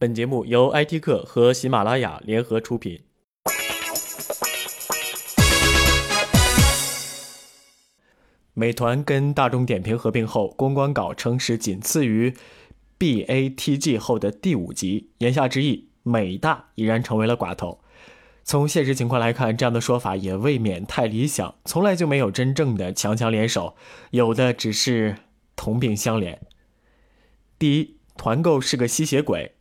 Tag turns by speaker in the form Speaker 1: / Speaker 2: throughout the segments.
Speaker 1: 本节目由 IT 客和喜马拉雅联合出品。美团跟大众点评合并后，公关稿称是仅次于 BATG 后的第五级，言下之意，美大已然成为了寡头。从现实情况来看，这样的说法也未免太理想。从来就没有真正的强强联手，有的只是同病相怜。第一，团购是个吸血鬼。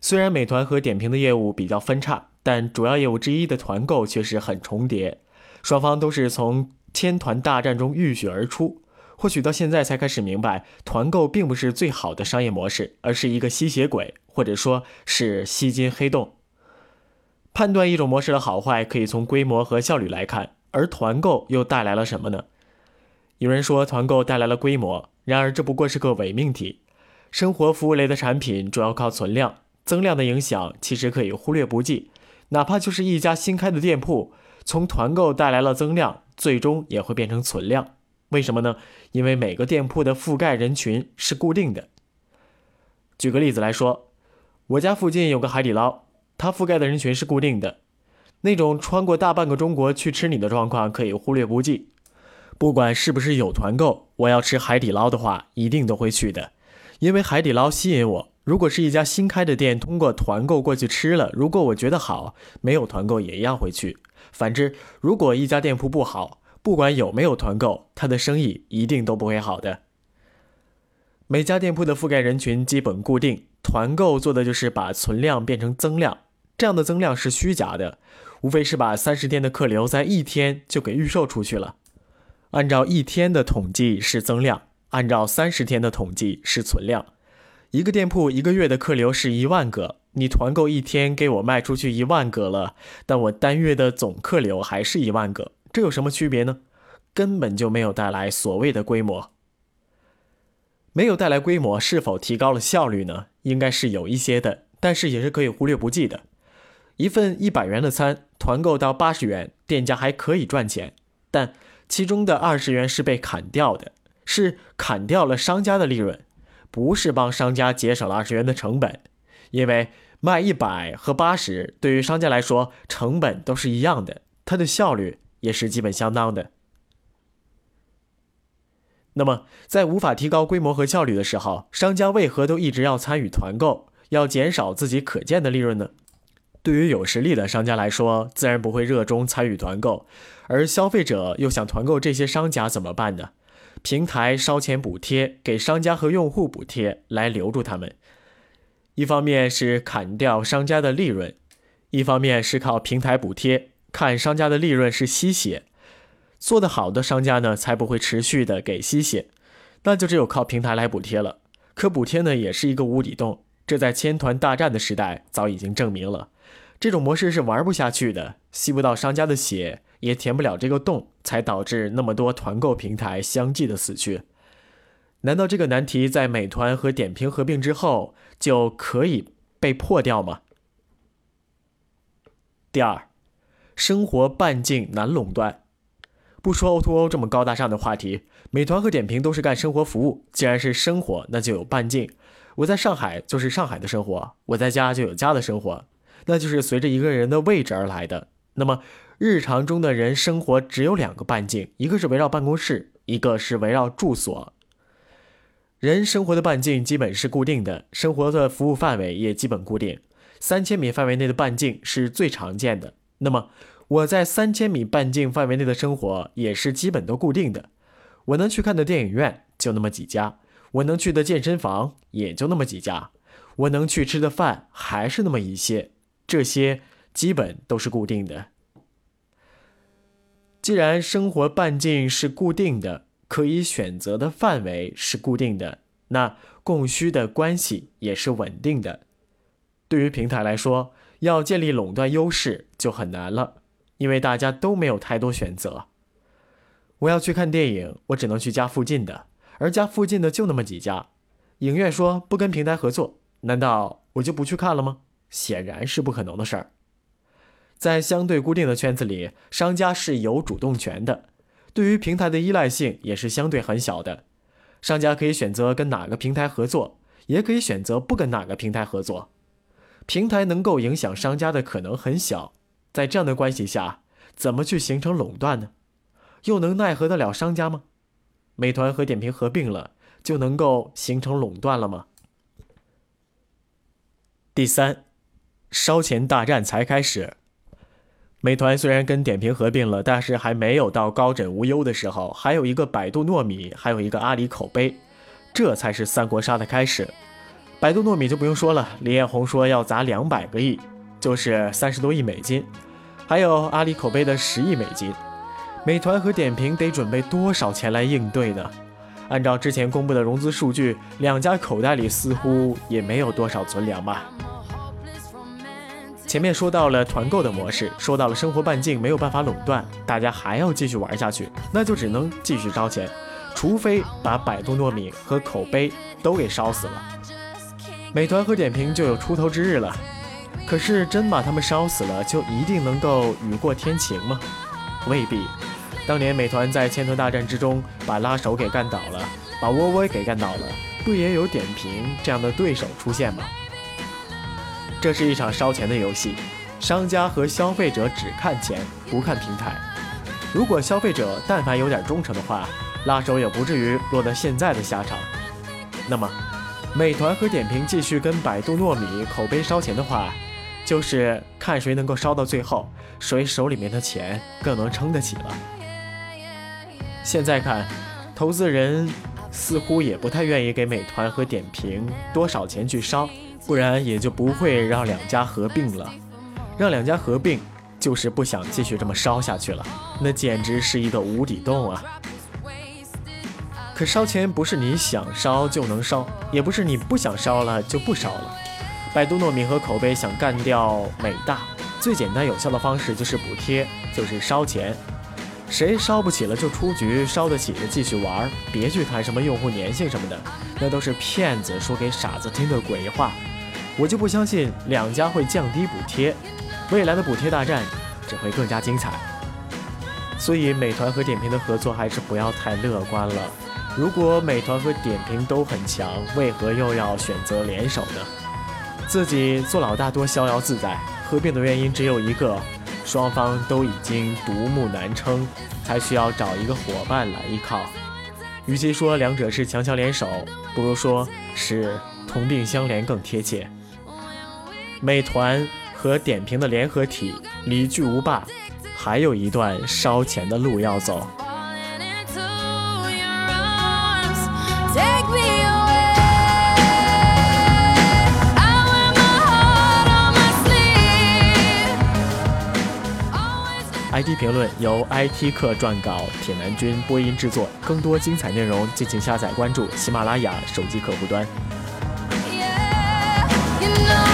Speaker 1: 虽然美团和点评的业务比较分叉，但主要业务之一的团购却是很重叠，双方都是从千团大战中浴血而出。或许到现在才开始明白，团购并不是最好的商业模式，而是一个吸血鬼，或者说是吸金黑洞。判断一种模式的好坏，可以从规模和效率来看，而团购又带来了什么呢？有人说团购带来了规模，然而这不过是个伪命题。生活服务类的产品主要靠存量，增量的影响其实可以忽略不计。哪怕就是一家新开的店铺，从团购带来了增量，最终也会变成存量。为什么呢？因为每个店铺的覆盖人群是固定的。举个例子来说，我家附近有个海底捞。它覆盖的人群是固定的，那种穿过大半个中国去吃你的状况可以忽略不计。不管是不是有团购，我要吃海底捞的话，一定都会去的，因为海底捞吸引我。如果是一家新开的店，通过团购过去吃了，如果我觉得好，没有团购也一样会去。反之，如果一家店铺不好，不管有没有团购，它的生意一定都不会好的。每家店铺的覆盖人群基本固定，团购做的就是把存量变成增量。这样的增量是虚假的，无非是把三十天的客流在一天就给预售出去了。按照一天的统计是增量，按照三十天的统计是存量。一个店铺一个月的客流是一万个，你团购一天给我卖出去一万个了，但我单月的总客流还是一万个，这有什么区别呢？根本就没有带来所谓的规模。没有带来规模，是否提高了效率呢？应该是有一些的，但是也是可以忽略不计的。一份一百元的餐，团购到八十元，店家还可以赚钱，但其中的二十元是被砍掉的，是砍掉了商家的利润，不是帮商家节省了二十元的成本。因为卖一百和八十对于商家来说，成本都是一样的，它的效率也是基本相当的。那么，在无法提高规模和效率的时候，商家为何都一直要参与团购，要减少自己可见的利润呢？对于有实力的商家来说，自然不会热衷参与团购，而消费者又想团购这些商家怎么办呢？平台烧钱补贴，给商家和用户补贴来留住他们。一方面是砍掉商家的利润，一方面是靠平台补贴，看商家的利润是吸血。做得好的商家呢，才不会持续的给吸血，那就只有靠平台来补贴了。可补贴呢，也是一个无底洞，这在千团大战的时代早已经证明了。这种模式是玩不下去的，吸不到商家的血，也填不了这个洞，才导致那么多团购平台相继的死去。难道这个难题在美团和点评合并之后就可以被破掉吗？第二，生活半径难垄断。不说 O2O 这么高大上的话题，美团和点评都是干生活服务，既然是生活，那就有半径。我在上海就是上海的生活，我在家就有家的生活。那就是随着一个人的位置而来的。那么，日常中的人生活只有两个半径，一个是围绕办公室，一个是围绕住所。人生活的半径基本是固定的，生活的服务范围也基本固定。三千米范围内的半径是最常见的。那么，我在三千米半径范围内的生活也是基本都固定的。我能去看的电影院就那么几家，我能去的健身房也就那么几家，我能去吃的饭还是那么一些。这些基本都是固定的。既然生活半径是固定的，可以选择的范围是固定的，那供需的关系也是稳定的。对于平台来说，要建立垄断优势就很难了，因为大家都没有太多选择。我要去看电影，我只能去家附近的，而家附近的就那么几家。影院说不跟平台合作，难道我就不去看了吗？显然是不可能的事儿。在相对固定的圈子里，商家是有主动权的，对于平台的依赖性也是相对很小的。商家可以选择跟哪个平台合作，也可以选择不跟哪个平台合作。平台能够影响商家的可能很小。在这样的关系下，怎么去形成垄断呢？又能奈何得了商家吗？美团和点评合并了，就能够形成垄断了吗？第三，烧钱大战才开始。美团虽然跟点评合并了，但是还没有到高枕无忧的时候，还有一个百度糯米，还有一个阿里口碑，这才是三国杀的开始。百度糯米就不用说了，李彦宏说要砸两百个亿，就是三十多亿美金，还有阿里口碑的十亿美金，美团和点评得准备多少钱来应对呢？按照之前公布的融资数据，两家口袋里似乎也没有多少存粮吧。前面说到了团购的模式，说到了生活半径没有办法垄断，大家还要继续玩下去，那就只能继续烧钱，除非把百度糯米和口碑都给烧死了，美团和点评就有出头之日了。可是真把他们烧死了，就一定能够雨过天晴吗？未必。当年美团在千团大战之中把拉手给干倒了，把窝窝给干倒了，不也有点评这样的对手出现吗？这是一场烧钱的游戏，商家和消费者只看钱不看平台。如果消费者但凡有点忠诚的话，拉手也不至于落得现在的下场。那么，美团和点评继续跟百度糯米口碑烧钱的话，就是看谁能够烧到最后，谁手里面的钱更能撑得起了。现在看，投资人似乎也不太愿意给美团和点评多少钱去烧。不然也就不会让两家合并了，让两家合并就是不想继续这么烧下去了，那简直是一个无底洞啊！可烧钱不是你想烧就能烧，也不是你不想烧了就不烧了。百度糯米和口碑想干掉美大，最简单有效的方式就是补贴，就是烧钱。谁烧不起了就出局，烧得起的继续玩，别去谈什么用户粘性什么的，那都是骗子说给傻子听的鬼话。我就不相信两家会降低补贴，未来的补贴大战只会更加精彩。所以美团和点评的合作还是不要太乐观了。如果美团和点评都很强，为何又要选择联手呢？自己做老大多逍遥自在，合并的原因只有一个：双方都已经独木难撑，才需要找一个伙伴来依靠。与其说两者是强强联手，不如说是同病相怜更贴切。美团和点评的联合体离巨无霸，还有一段烧钱的路要走。IT 评论由 IT 客撰稿，铁男君播音制作。更多精彩内容，敬请下载关注喜马拉雅手机客户端。you know